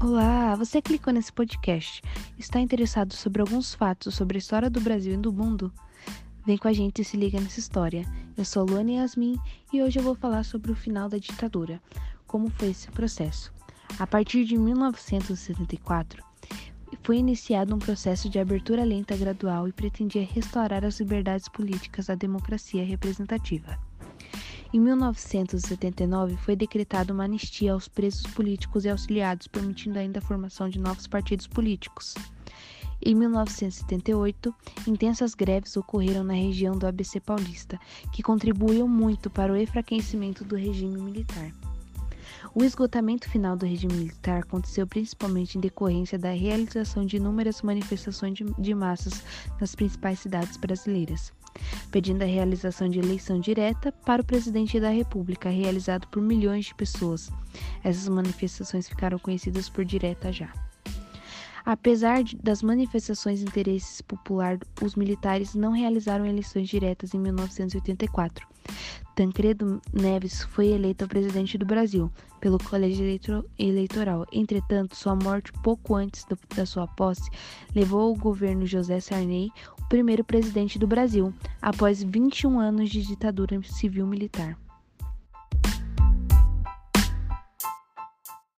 Olá, você clicou nesse podcast. Está interessado sobre alguns fatos sobre a história do Brasil e do mundo? Vem com a gente e se liga nessa história. Eu sou Luana Yasmin e hoje eu vou falar sobre o final da ditadura, como foi esse processo. A partir de 1974, foi iniciado um processo de abertura lenta gradual e pretendia restaurar as liberdades políticas da democracia representativa. Em 1979, foi decretada uma anistia aos presos políticos e auxiliados, permitindo ainda a formação de novos partidos políticos. Em 1978, intensas greves ocorreram na região do ABC Paulista, que contribuíram muito para o enfraquecimento do regime militar. O esgotamento final do regime militar aconteceu principalmente em decorrência da realização de inúmeras manifestações de massas nas principais cidades brasileiras pedindo a realização de eleição direta para o presidente da República, realizado por milhões de pessoas. Essas manifestações ficaram conhecidas por direta já. Apesar das manifestações de interesse popular, os militares não realizaram eleições diretas em 1984. Tancredo Neves foi eleito presidente do Brasil pelo Colégio Eleitoral. Entretanto, sua morte pouco antes do, da sua posse levou o governo José Sarney, o primeiro presidente do Brasil, após 21 anos de ditadura civil-militar.